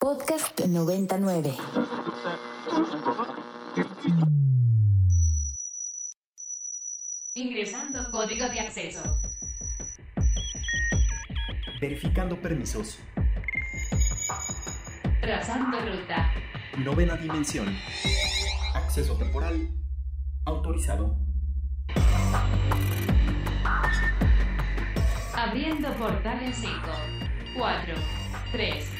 Podcast 99. Ingresando código de acceso. Verificando permisos. Trazando ruta. Novena dimensión. Acceso temporal. Autorizado. Abriendo portal en 5, 4, 3,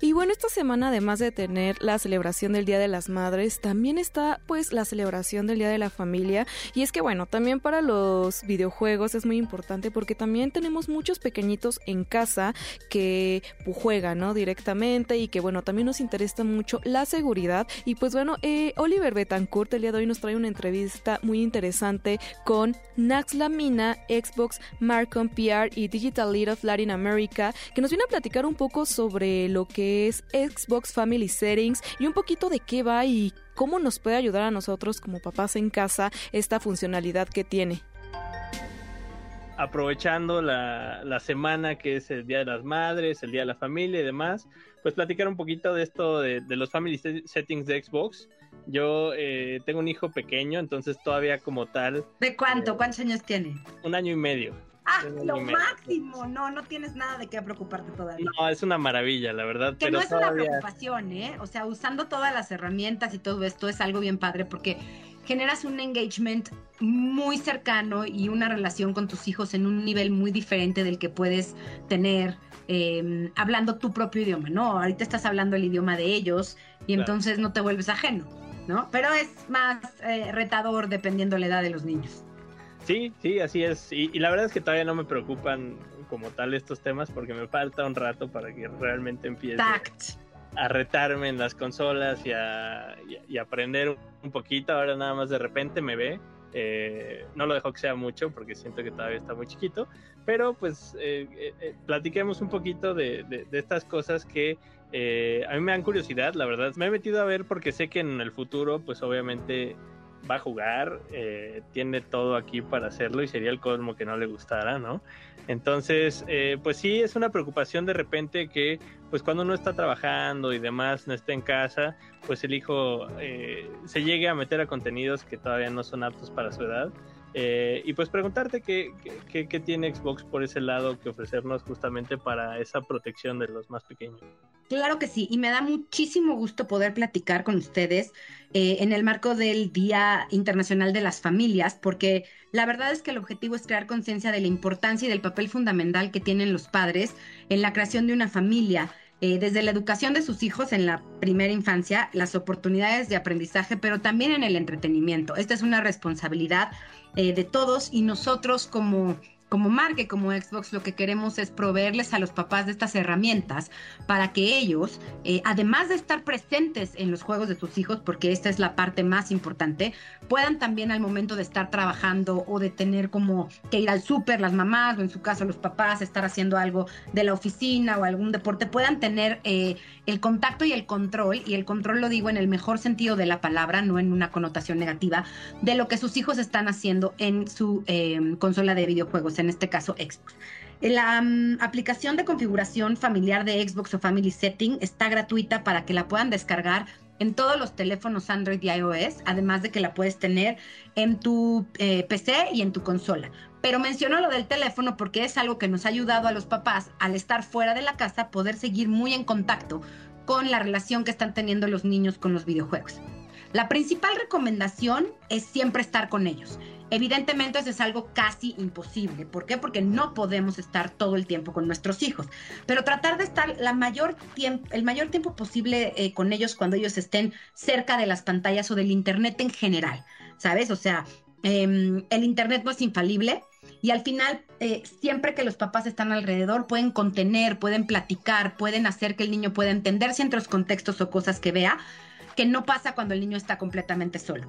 Y bueno, esta semana además de tener la celebración del Día de las Madres, también está pues la celebración del Día de la Familia. Y es que bueno, también para los videojuegos es muy importante porque también tenemos muchos pequeñitos en casa que pues, juegan, ¿no? Directamente y que bueno, también nos interesa mucho la seguridad. Y pues bueno, eh, Oliver Betancourt el día de hoy nos trae una entrevista muy interesante con Nax Lamina, Xbox, Marcom PR y Digital Lead of Latin America, que nos viene a platicar un poco sobre lo que es Xbox Family Settings y un poquito de qué va y cómo nos puede ayudar a nosotros como papás en casa esta funcionalidad que tiene. Aprovechando la, la semana que es el Día de las Madres, el Día de la Familia y demás, pues platicar un poquito de esto de, de los Family Settings de Xbox. Yo eh, tengo un hijo pequeño, entonces todavía como tal... ¿De cuánto? ¿Cuántos años tiene? Un año y medio. Lo máximo. No, no tienes nada de qué preocuparte todavía. No, es una maravilla, la verdad. que pero no es una preocupación, ¿eh? O sea, usando todas las herramientas y todo esto es algo bien padre porque generas un engagement muy cercano y una relación con tus hijos en un nivel muy diferente del que puedes tener eh, hablando tu propio idioma, ¿no? Ahorita estás hablando el idioma de ellos y Claro. entonces no te vuelves ajeno, ¿no? Pero es más eh, retador dependiendo la edad de los niños. Sí, sí, así es. Y, y la verdad es que todavía no me preocupan como tal estos temas porque me falta un rato para que realmente empiece Tact. a retarme en las consolas y a, y y aprender un poquito. Ahora nada más de repente me ve. Eh, no lo dejo que sea mucho porque siento que todavía está muy chiquito. Pero pues eh, eh, eh, platiquemos un poquito de, de- de estas cosas que eh, a mí me dan curiosidad, la verdad. Me he metido a ver porque sé que en el futuro pues obviamente va a jugar, eh, tiene todo aquí para hacerlo y sería el colmo que no le gustara, ¿no? Entonces, eh, pues sí, es una preocupación de repente que, pues cuando uno está trabajando y demás, no está en casa, pues el hijo eh, se llegue a meter a contenidos que todavía no son aptos para su edad. Eh, y pues preguntarte qué, qué- qué- tiene Xbox por ese lado que ofrecernos justamente para esa protección de los más pequeños. Claro que sí, y me da muchísimo gusto poder platicar con ustedes eh, en el marco del Día Internacional de las Familias, porque la verdad es que el objetivo es crear conciencia de la importancia y del papel fundamental que tienen los padres en la creación de una familia. Eh, desde la educación de sus hijos en la primera infancia, las oportunidades de aprendizaje, pero también en el entretenimiento. Esta es una responsabilidad eh, de todos y nosotros como, como marca y como Xbox lo que queremos es proveerles a los papás de estas herramientas para que ellos, eh, además de estar presentes en los juegos de sus hijos, porque esta es la parte más importante, puedan también al momento de estar trabajando o de tener como que ir al súper las mamás o en su caso los papás, estar haciendo algo de la oficina o algún deporte, puedan tener eh, el contacto y el control, y el control lo digo en el mejor sentido de la palabra, no en una connotación negativa, de lo que sus hijos están haciendo en su eh, consola de videojuegos, en este caso Xbox. La mm, aplicación de configuración familiar de Xbox o Family Setting está gratuita para que la puedan descargar en todos los teléfonos Android y iOS, además de que la puedes tener en tu eh, PC y en tu consola. Pero menciono lo del teléfono porque es algo que nos ha ayudado a los papás al estar fuera de la casa poder seguir muy en contacto con la relación que están teniendo los niños con los videojuegos. La principal recomendación es siempre estar con ellos. Evidentemente eso es algo casi imposible. ¿Por qué? Porque no podemos estar todo el tiempo con nuestros hijos. Pero tratar de estar el mayor tiempo posible eh, con ellos cuando ellos estén cerca de las pantallas o del Internet en general. ¿Sabes? O sea, eh, el Internet no es infalible. Y al final, eh, siempre que los papás están alrededor, pueden contener, pueden platicar, pueden hacer que el niño pueda entender ciertos contextos o cosas que vea, que no pasa cuando el niño está completamente solo.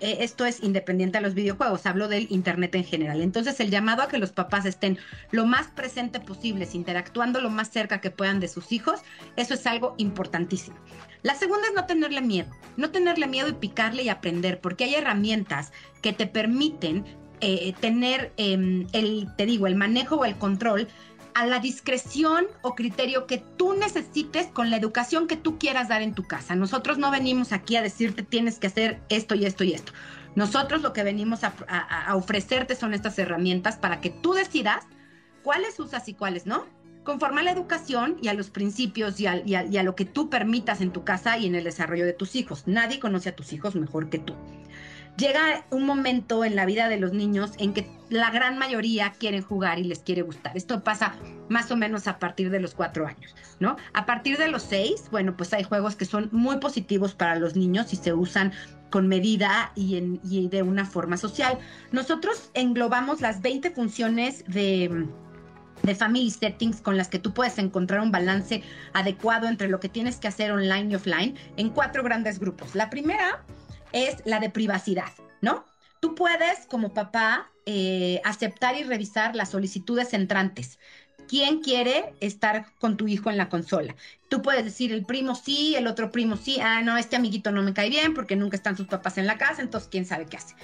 Eh, esto es independiente a los videojuegos, hablo del Internet en general. Entonces el llamado a que los papás estén lo más presente posibles, interactuando lo más cerca que puedan de sus hijos, eso es algo importantísimo. La segunda es no tenerle miedo, no tenerle miedo y picarle y aprender, porque hay herramientas que te permiten eh, tener em, el, te digo, el manejo o el control a la discreción o criterio que tú necesites con la educación que tú quieras dar en tu casa. Nosotros no venimos aquí a decirte tienes que hacer esto y esto y esto. Nosotros lo que venimos a, ofrecerte son estas herramientas para que tú decidas cuáles usas y cuáles no, conforme a la educación y a los principios y a, y a lo que tú permitas en tu casa y en el desarrollo de tus hijos. Nadie conoce a tus hijos mejor que tú llega un momento en la vida de los niños en que la gran mayoría quieren jugar y les quiere gustar. Esto pasa más o menos a partir de los cuatro años, ¿no? A partir de los seis, bueno, pues hay juegos que son muy positivos para los niños y se usan con medida y, y de una forma social. Nosotros englobamos las 20 funciones de de family settings con las que tú puedes encontrar un balance adecuado entre lo que tienes que hacer online y offline en cuatro grandes grupos. La primera es la de privacidad, ¿no? Tú puedes, como papá, eh, aceptar y revisar las solicitudes entrantes. ¿Quién quiere estar con tu hijo en la consola? Tú puedes decir el primo sí, el otro primo sí. Ah, no, este amiguito no me cae bien porque nunca están sus papás en la casa, entonces quién sabe qué hace.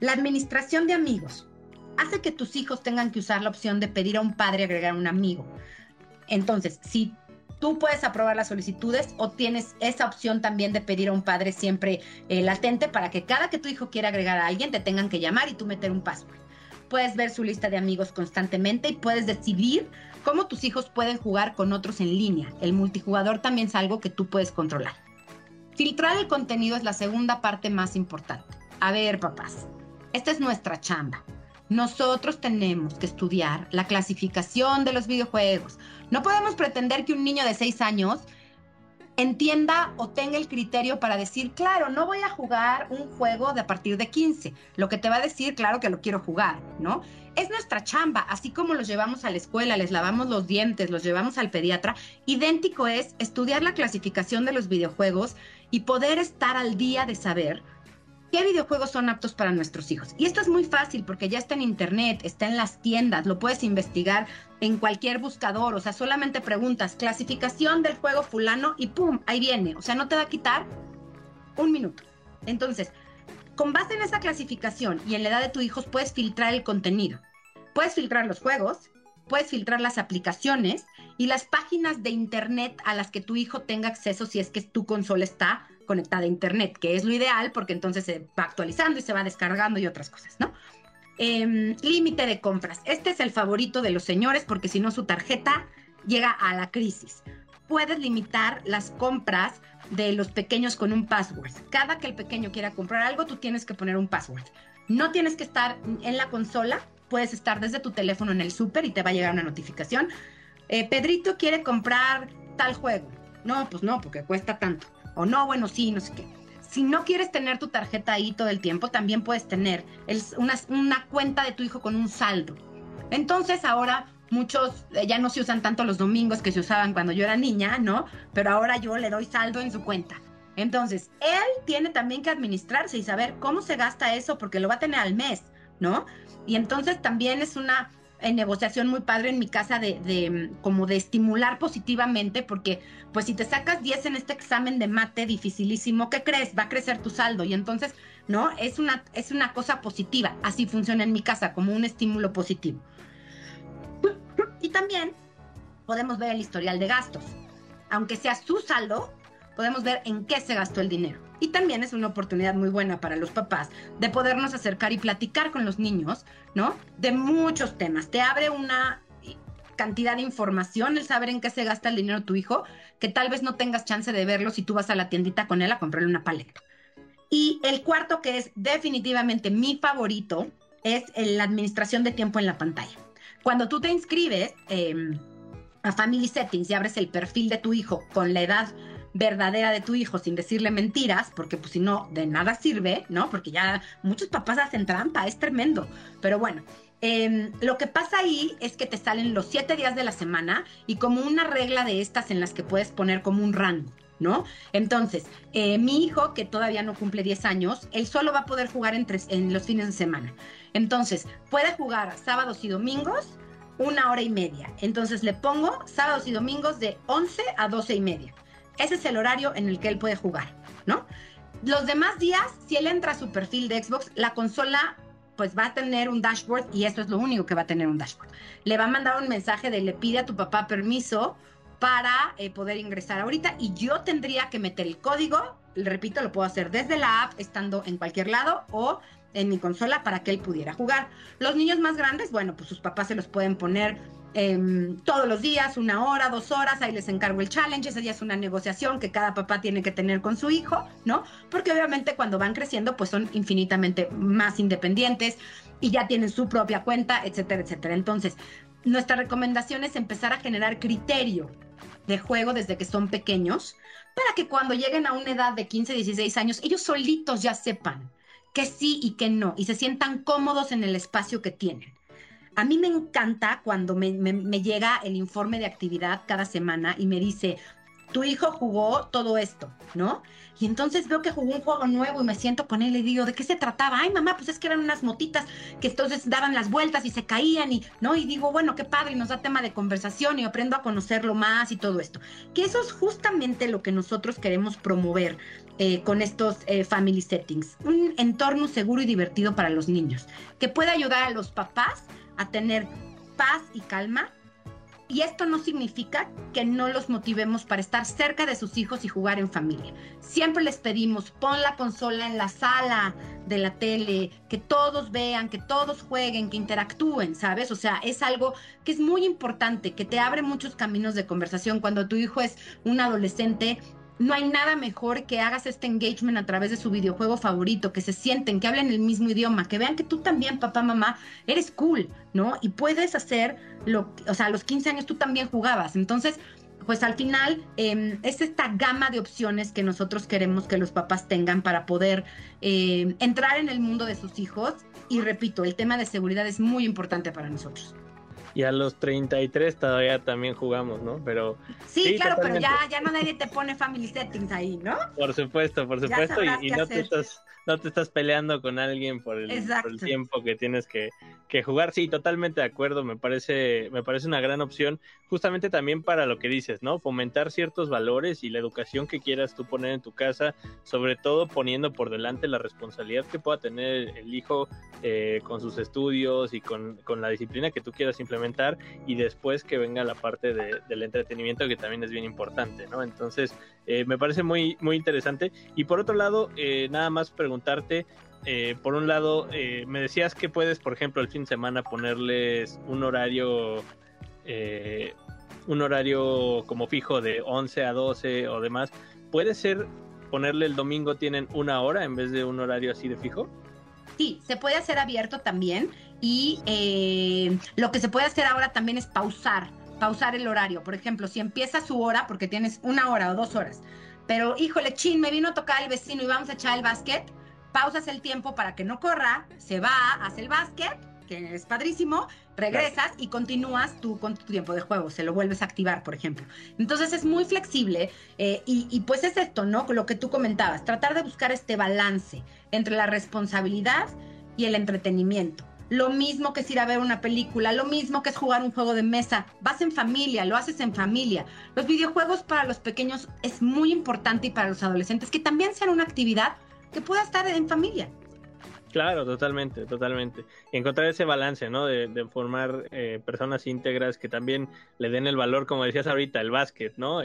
La administración de amigos hace que tus hijos tengan que usar la opción de pedir a un padre agregar un amigo. Entonces, si tú puedes aprobar las solicitudes o tienes esa opción también de pedir a un padre siempre eh, latente para que cada que tu hijo quiera agregar a alguien te tengan que llamar y tú meter un password. Puedes ver su lista de amigos constantemente y puedes decidir cómo tus hijos pueden jugar con otros en línea. El multijugador también es algo que tú puedes controlar. Filtrar el contenido es la segunda parte más importante. A ver, papás, esta es nuestra chamba. Nosotros tenemos que estudiar la clasificación de los videojuegos, no podemos pretender que un niño de 6 años entienda o tenga el criterio para decir, claro, no voy a jugar un juego de a partir de 15. Lo que te va a decir, claro que lo quiero jugar, ¿no? Es nuestra chamba, así como los llevamos a la escuela, les lavamos los dientes, los llevamos al pediatra, idéntico es estudiar la clasificación de los videojuegos y poder estar al día de saber ¿Qué videojuegos son aptos para nuestros hijos? Y esto es muy fácil porque ya está en internet, está en las tiendas, lo puedes investigar en cualquier buscador, o sea, solamente preguntas clasificación del juego fulano y ¡pum! Ahí viene, o sea, no te va a quitar un minuto. Entonces, con base en esa clasificación y en la edad de tu hijo, puedes filtrar el contenido. Puedes filtrar los juegos, puedes filtrar las aplicaciones y las páginas de internet a las que tu hijo tenga acceso si es que tu consola está conectada a Internet, que es lo ideal porque entonces se va actualizando y se va descargando y otras cosas, ¿no? Em, límite de compras. Este es el favorito de los señores porque si no su tarjeta llega a la crisis. Puedes limitar las compras de los pequeños con un password. Cada que el pequeño quiera comprar algo, tú tienes que poner un password. No tienes que estar en la consola, puedes estar desde tu teléfono en el súper y te va a llegar una notificación. Eh, Pedrito quiere comprar tal juego. No, pues no, porque cuesta tanto o no, bueno, sí, no sé qué. Si no quieres tener tu tarjeta ahí todo el tiempo, también puedes tener una, una cuenta de tu hijo con un saldo. Entonces ahora muchos eh, ya no se usan tanto los domingos que se usaban cuando yo era niña, ¿no? Pero ahora yo le doy saldo en su cuenta. Entonces, él tiene también que administrarse y saber cómo se gasta eso porque lo va a tener al mes, ¿no? Y entonces también es una en negociación muy padre en mi casa de, de, como de estimular positivamente, porque pues si te sacas 10 en este examen de mate dificilísimo, ¿qué crees? Va a crecer tu saldo y entonces, ¿no? Es una, es una cosa positiva, así funciona en mi casa, como un estímulo positivo. Y también podemos ver el historial de gastos. Aunque sea su saldo, podemos ver en qué se gastó el dinero. Y también es una oportunidad muy buena para los papás de podernos acercar y platicar con los niños, ¿no? De muchos temas. Te abre una cantidad de información el saber en qué se gasta el dinero tu hijo, que tal vez no tengas chance de verlo si tú vas a la tiendita con él a comprarle una paleta. Y el cuarto, que es definitivamente mi favorito, es la administración de tiempo en la pantalla. Cuando tú te inscribes em, a Family Settings y abres el perfil de tu hijo con la edad verdadera de tu hijo sin decirle mentiras, porque pues si no, de nada sirve, ¿no? Porque ya muchos papás hacen trampa, es tremendo. Pero bueno, em, lo que pasa ahí es que te salen los siete días de la semana y como una regla de estas en las que puedes poner como un rango. ¿no? Entonces, eh, mi hijo, que todavía no cumple 10 años, él solo va a poder jugar en, en los fines de semana. Entonces, puede jugar sábados y domingos una hora y media. Entonces le pongo sábados y domingos de 11 a 12 y media. Ese es el horario en el que él puede jugar, ¿no? Los demás días, si él entra a su perfil de Xbox, la consola pues va a tener un dashboard y eso es lo único que va a tener un dashboard. Le va a mandar un mensaje de le pide a tu papá permiso para eh, poder ingresar ahorita y yo tendría que meter el código, repito, lo puedo hacer desde la app, estando en cualquier lado o en mi consola para que él pudiera jugar. Los niños más grandes, bueno, pues sus papás se los pueden poner em, todos los días, una hora, dos horas, ahí les encargo el challenge, esa ya es una negociación que cada papá tiene que tener con su hijo, ¿no? Porque obviamente cuando van creciendo, pues son infinitamente más independientes y ya tienen su propia cuenta, etcétera, etcétera. Entonces, nuestra recomendación es empezar a generar criterio de juego desde que son pequeños, para que cuando lleguen a una edad de 15, 16 años, ellos solitos ya sepan que sí y que no, y se sientan cómodos en el espacio que tienen. A mí me encanta cuando me, me llega el informe de actividad cada semana y me dice, tu hijo jugó todo esto, ¿no? Y entonces veo que jugó un juego nuevo y me siento con él y digo, ¿de qué se trataba? Ay, mamá, pues es que eran unas motitas que entonces daban las vueltas y se caían y, ¿no? Y digo, bueno, qué padre, y nos da tema de conversación y aprendo a conocerlo más y todo esto. Que eso es justamente lo que nosotros queremos promover eh, con estos eh, family settings. Un entorno seguro y divertido para los niños, que pueda ayudar a los papás a tener paz y calma y esto no significa que no los motivemos para estar cerca de sus hijos y jugar en familia. Siempre les pedimos, pon la consola en la sala de la tele, que todos vean, que todos jueguen, que interactúen, ¿sabes? O sea, es algo que es muy importante, que te abre muchos caminos de conversación. Cuando tu hijo es un adolescente, no hay nada mejor que hagas este engagement a través de su videojuego favorito, que se sienten, que hablen el mismo idioma, que vean que tú también, papá, mamá, eres cool, ¿no? Y puedes hacer lo, o sea, a los 15 años tú también jugabas. Entonces, pues al final em, es esta gama de opciones que nosotros queremos que los papás tengan para poder em, entrar en el mundo de sus hijos. Y repito, el tema de seguridad es muy importante para nosotros y a los 33 todavía también jugamos, ¿no? Pero sí, claro, pero ya, ya no nadie te pone family settings ahí, ¿no? Por supuesto, por supuesto, y, no te estás no te estás peleando con alguien por el, tiempo que tienes que, que, jugar. Sí, totalmente de acuerdo, me parece, me parece una gran opción, justamente también para lo que dices, ¿no? Fomentar ciertos valores y la educación que quieras tú poner en tu casa, sobre todo poniendo por delante la responsabilidad que pueda tener el hijo eh, con sus estudios y con, con, la disciplina que tú quieras y después que venga la parte de, del entretenimiento que también es bien importante, ¿no? Entonces, eh, me parece muy, muy interesante. Y por otro lado, eh, nada más preguntarte, eh, por un lado, me decías que puedes, por ejemplo, el fin de semana ponerles un horario, un horario como fijo de 11 a 12 o demás. ¿Puede ser ponerle el domingo tienen una hora en vez de un horario así de fijo? Sí, se puede hacer abierto también y lo que se puede hacer ahora también es pausar pausar el horario. Por ejemplo, si empieza su hora, porque tienes una hora o dos horas, pero híjole, chin, me vino a tocar el vecino y vamos a echar el básquet, pausas el tiempo para que no corra, se va, hace el básquet, que es padrísimo, regresas y continúas tú con tu tiempo de juego, se lo vuelves a activar, por ejemplo. Entonces es muy flexible eh, y, y, pues es esto, ¿no? Lo que tú comentabas, tratar de buscar este balance entre la responsabilidad y el entretenimiento lo mismo que es ir a ver una película, lo mismo que es jugar un juego de mesa. Vas en familia, lo haces en familia. Los videojuegos para los pequeños es muy importante y para los adolescentes que también sean una actividad que pueda estar en familia. Claro, totalmente, totalmente. encontrar ese balance, ¿no? De, formar eh, personas íntegras que también le den el valor, como decías ahorita, el básquet, ¿no?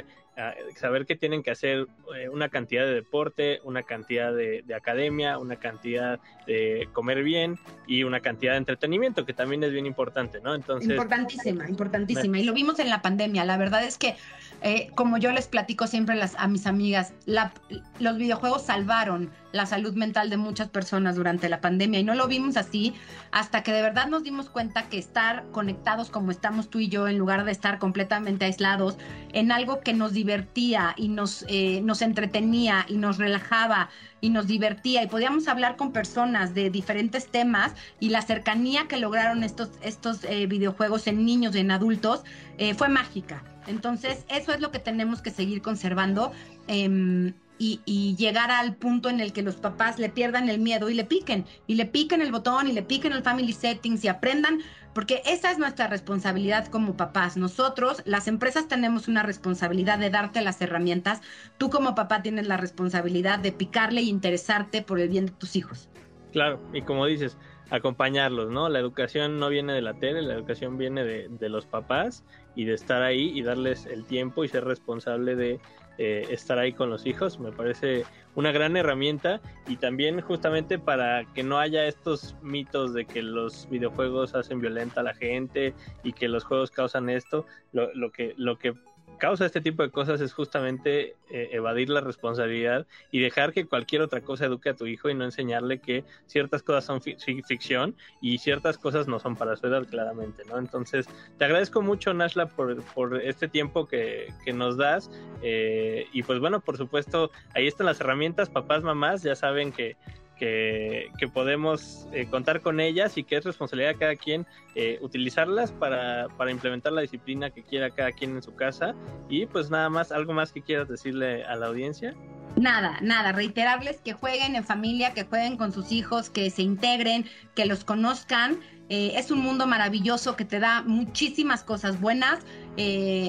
saber que tienen que hacer eh, una cantidad de deporte, una cantidad de, academia, una cantidad de comer bien y una cantidad de entretenimiento, que también es bien importante, ¿no? Entonces. Importantísima, importantísima. Y lo vimos en la pandemia. La verdad es que Eh, como yo les platico siempre las, a mis amigas, la, los videojuegos salvaron la salud mental de muchas personas durante la pandemia y no lo vimos así hasta que de verdad nos dimos cuenta que estar conectados como estamos tú y yo en lugar de estar completamente aislados en algo que nos divertía y nos, eh, nos entretenía y nos relajaba y nos divertía y podíamos hablar con personas de diferentes temas y la cercanía que lograron estos, estos eh, videojuegos en niños y en adultos eh, fue mágica. Entonces, eso es lo que tenemos que seguir conservando em, y, llegar al punto en el que los papás le pierdan el miedo y le piquen, y le piquen el botón y le piquen el family settings y aprendan, porque esa es nuestra responsabilidad como papás. Nosotros, las empresas tenemos una responsabilidad de darte las herramientas, tú como papá tienes la responsabilidad de picarle y interesarte por el bien de tus hijos. Claro, y como dices, acompañarlos, ¿no? La educación no viene de la tele, la educación viene de, los papás y de estar ahí y darles el tiempo y ser responsable de eh, estar ahí con los hijos. Me parece una gran herramienta y también justamente para que no haya estos mitos de que los videojuegos hacen violenta a la gente y que los juegos causan esto. Lo, lo que, lo que causa este tipo de cosas es justamente eh, evadir la responsabilidad y dejar que cualquier otra cosa eduque a tu hijo y no enseñarle que ciertas cosas son ficción y ciertas cosas no son para su edad, claramente, ¿no? Entonces, te agradezco mucho, Nashla, por, por este tiempo que, que nos das. Eh, y pues bueno, por supuesto, ahí están las herramientas, papás, mamás, ya saben que que, podemos eh, contar con ellas y que es responsabilidad de cada quien eh, utilizarlas para, implementar la disciplina que quiera cada quien en su casa. Y pues nada más, algo más que quieras decirle a la audiencia. Nada, nada, reiterarles que jueguen en familia, que jueguen con sus hijos, que se integren, que los conozcan. Eh, es un mundo maravilloso que te da muchísimas cosas buenas,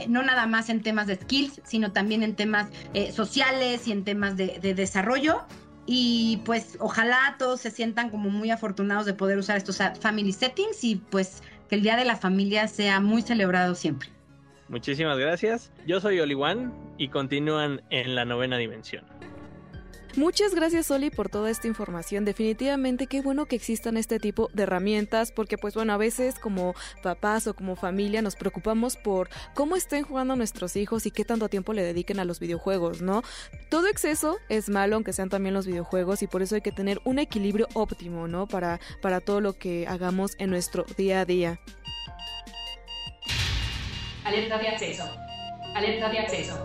no nada más en temas de skills, sino también en temas sociales y en temas de, de desarrollo. Y pues ojalá todos se sientan como muy afortunados de poder usar estos family settings y pues que el Día de la Familia sea muy celebrado siempre. Muchísimas gracias. Yo soy Oliwan y continúan en la novena dimensión. Muchas gracias Oli por toda esta información. Definitivamente qué bueno que existan este tipo de herramientas porque pues bueno, a veces como papás o como familia nos preocupamos por cómo estén jugando nuestros hijos y qué tanto tiempo le dediquen a los videojuegos, ¿no? Todo exceso es malo, aunque sean también los videojuegos y por eso hay que tener un equilibrio óptimo, ¿no? Para, para todo lo que hagamos en nuestro día a día. Alerta de acceso. Alerta de acceso.